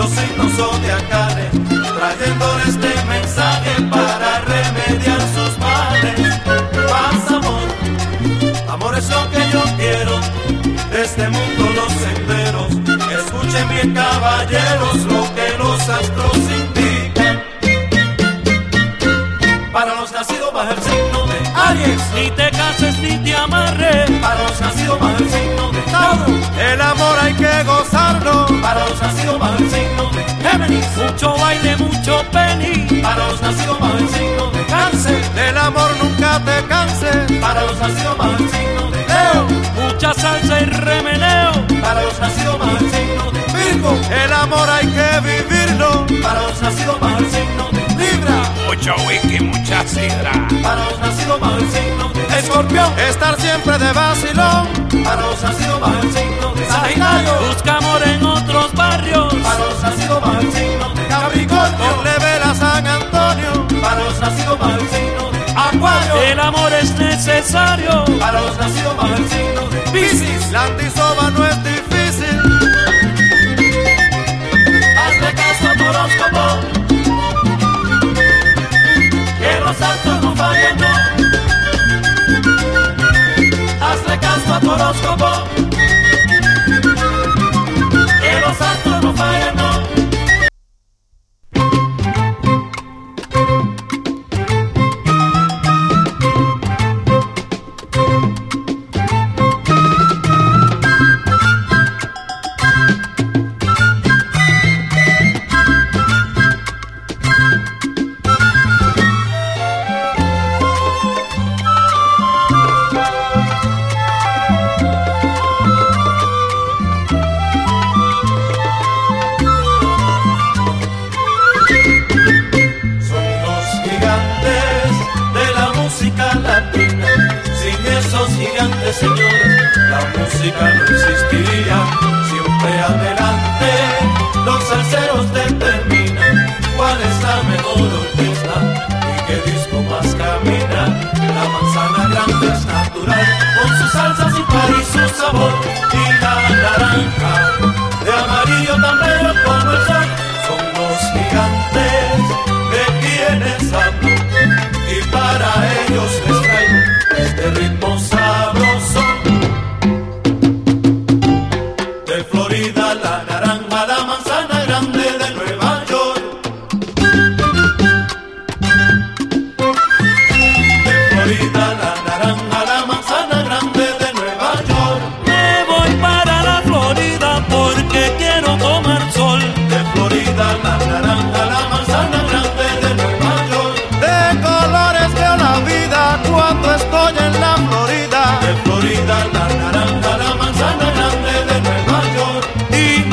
los signos zodiacales, trayendo este mensaje para remediar sus males. Paz, amor, amor es lo que yo quiero, de este mundo los senderos. Escuchen bien, caballeros, lo que los astros indican. Para los nacidos bajo el signo de Aries, ni te cases ni te amarres. Para los nacidos Mucho baile, mucho penny. para los nacidos bajo el signo de Cáncer, Del amor nunca te canses. para los nacidos bajo el signo de Leo, Mucha salsa y remeneo. para los nacidos bajo el signo de Virgo, El amor hay que vivirlo. para los nacidos bajo el signo de Libra, Mucho whisky, mucha sidra. para los nacidos bajo el signo de Escorpión, Estar siempre de vacilón. para los nacidos El amor es necesario. para los nacidos bajo el signo de Piscis, La antisoba no es difícil. hazle caso a tu horóscopo, que los astros no fallan, no. Hazle caso a tu horóscopo, música no existiría. Siempre adelante, los salseros determinan cuál es la de Florida, la naranja, la manzana grande de Nueva York. De Florida, la naranja, la manzana grande de Nueva York. Me voy para la Florida porque quiero tomar sol. De Florida, la naranja, la manzana grande de Nueva York. De colores veo la vida cuando estoy en la Florida.